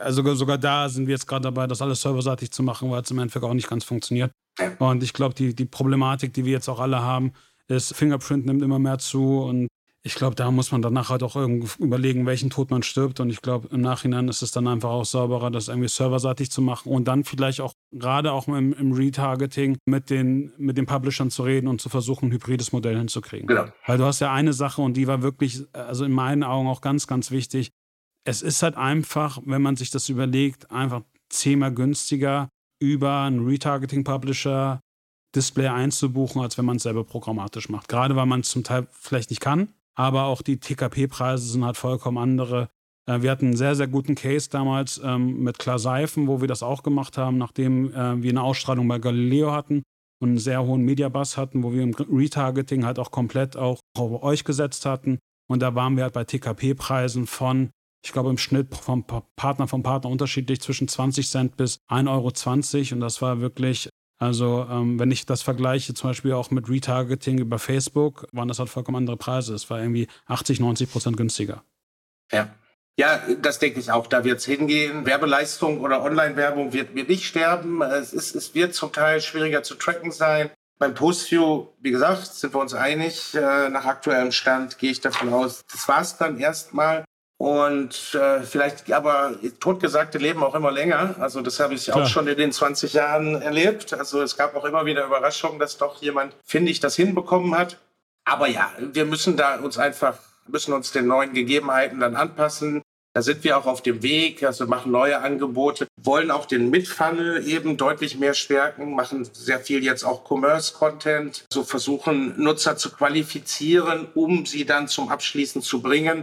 also sogar da sind wir jetzt gerade dabei, das alles serverseitig zu machen, weil es im Endeffekt auch nicht ganz funktioniert. Und ich glaube, die, die Problematik, die wir jetzt auch alle haben, ist, Fingerprint nimmt immer mehr zu und ich glaube, da muss man danach halt auch irgendwie überlegen, welchen Tod man stirbt. Und ich glaube, im Nachhinein ist es dann einfach auch sauberer, das irgendwie serverseitig zu machen und dann vielleicht auch gerade auch im, im Retargeting mit den, mit den Publishern zu reden und zu versuchen, ein hybrides Modell hinzukriegen. Genau. Weil du hast ja eine Sache und die war wirklich, also in meinen Augen auch ganz, ganz wichtig es ist halt einfach, wenn man sich das überlegt, einfach zehnmal günstiger über einen Retargeting-Publisher Display einzubuchen, als wenn man es selber programmatisch macht. Gerade weil man es zum Teil vielleicht nicht kann, aber auch die TKP-Preise sind halt vollkommen andere. Äh, wir hatten einen sehr, sehr guten Case damals ähm, mit Klar Seifen, wo wir das auch gemacht haben, nachdem äh, wir eine Ausstrahlung bei Galileo hatten und einen sehr hohen Mediabass hatten, wo wir im Retargeting halt auch komplett auch auf euch gesetzt hatten. Und da waren wir halt bei TKP-Preisen von ich glaube, im Schnitt vom Partner vom Partner unterschiedlich zwischen 20 Cent bis 1,20 Euro. Und das war wirklich, also ähm, wenn ich das vergleiche, zum Beispiel auch mit Retargeting über Facebook, waren das halt vollkommen andere Preise. Es war irgendwie 80, 90 Prozent günstiger. Ja. Ja, das denke ich auch. Da wird es hingehen. Werbeleistung oder Online-Werbung wird, wird nicht sterben. Es, ist, es wird zum Teil schwieriger zu tracken sein. Beim Postview, wie gesagt, sind wir uns einig. Äh, nach aktuellem Stand gehe ich davon aus, das war es dann erstmal. Und äh, vielleicht, aber totgesagte leben auch immer länger. Also das habe ich Klar. auch schon in den 20 Jahren erlebt. Also es gab auch immer wieder Überraschungen, dass doch jemand, finde ich, das hinbekommen hat. Aber ja, wir müssen da uns einfach, müssen uns den neuen Gegebenheiten dann anpassen. Da sind wir auch auf dem Weg, also machen neue Angebote, wollen auch den Mitfunnel eben deutlich mehr stärken, machen sehr viel jetzt auch Commerce-Content, so versuchen Nutzer zu qualifizieren, um sie dann zum Abschließen zu bringen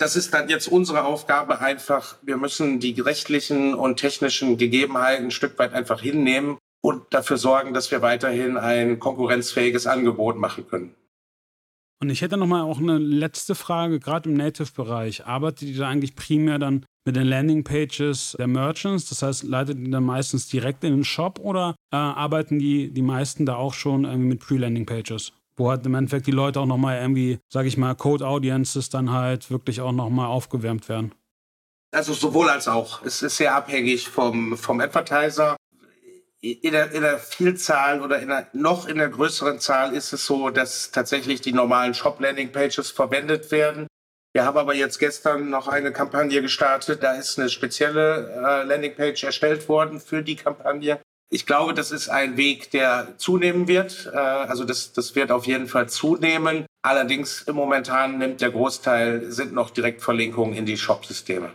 das ist dann jetzt unsere Aufgabe einfach. Wir müssen die rechtlichen und technischen Gegebenheiten ein Stück weit einfach hinnehmen und dafür sorgen, dass wir weiterhin ein konkurrenzfähiges Angebot machen können. Und ich hätte noch mal auch eine letzte Frage, gerade im Native-Bereich. Arbeitet ihr da eigentlich primär dann mit den Landing-Pages der Merchants? Das heißt, leitet ihr dann meistens direkt in den Shop oder äh, arbeiten die, die meisten da auch schon irgendwie mit Pre-Landing-Pages? Wo halt im Endeffekt die Leute auch nochmal irgendwie, sage ich mal, Code-Audiences dann halt wirklich auch nochmal aufgewärmt werden. Also sowohl als auch. Es ist sehr abhängig vom, vom Advertiser. In der, in der Vielzahl oder in der, noch in der größeren Zahl ist es so, dass tatsächlich die normalen Shop-Landing-Pages verwendet werden. Wir haben aber jetzt gestern noch eine Kampagne gestartet. Da ist eine spezielle äh, Landingpage erstellt worden für die Kampagne. Ich glaube, das ist ein Weg, der zunehmen wird. Äh, also das, das wird auf jeden Fall zunehmen. Allerdings momentan nimmt der Großteil, sind noch Direktverlinkungen in die Shop-Systeme.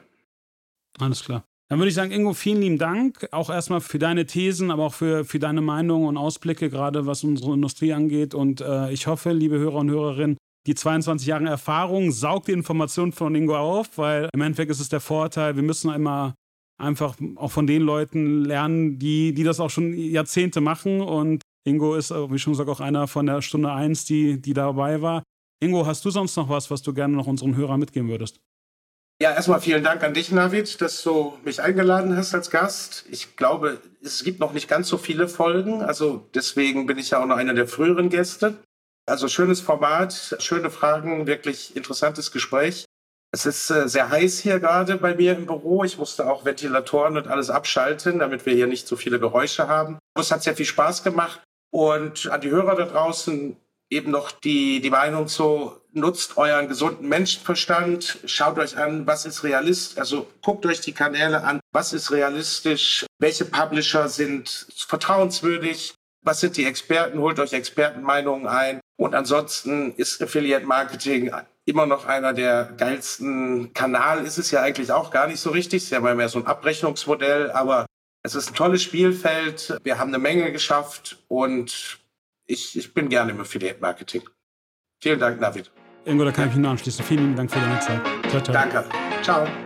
Alles klar. Dann würde ich sagen, Ingo, vielen lieben Dank. Auch erstmal für deine Thesen, aber auch für, für deine Meinung und Ausblicke, gerade was unsere Industrie angeht. Und äh, ich hoffe, liebe Hörer und Hörerinnen, die 22 Jahre Erfahrung saugt die Informationen von Ingo auf, weil im Endeffekt ist es der Vorteil, wir müssen immer einfach auch von den Leuten lernen, die, die das auch schon Jahrzehnte machen. Und Ingo ist, wie schon gesagt, auch einer von der Stunde 1, die, die dabei war. Ingo, hast du sonst noch was, was du gerne noch unseren Hörern mitgeben würdest? Ja, erstmal vielen Dank an dich, Navid, dass du mich eingeladen hast als Gast. Ich glaube, es gibt noch nicht ganz so viele Folgen, also deswegen bin ich ja auch noch einer der früheren Gäste. Also schönes Format, schöne Fragen, wirklich interessantes Gespräch. Es ist äh, sehr heiß hier gerade bei mir im Büro. Ich musste auch Ventilatoren und alles abschalten, damit wir hier nicht so viele Geräusche haben. Es hat sehr viel Spaß gemacht. Und an die Hörer da draußen eben noch die, die Meinung so, nutzt euren gesunden Menschenverstand, schaut euch an, was ist realistisch, also guckt euch die Kanäle an, was ist realistisch, welche Publisher sind vertrauenswürdig, was sind die Experten, holt euch Expertenmeinungen ein. Und ansonsten ist Affiliate Marketing immer noch einer der geilsten Kanal ist es ja eigentlich auch gar nicht so richtig. Es ist ja mal mehr so ein Abrechnungsmodell, aber es ist ein tolles Spielfeld. Wir haben eine Menge geschafft und ich, ich bin gerne im Affiliate Marketing. Vielen Dank, David. Ingo, da kann ich mich nur anschließen. Vielen Dank für deine Zeit. Ciao, ciao. Danke. Ciao.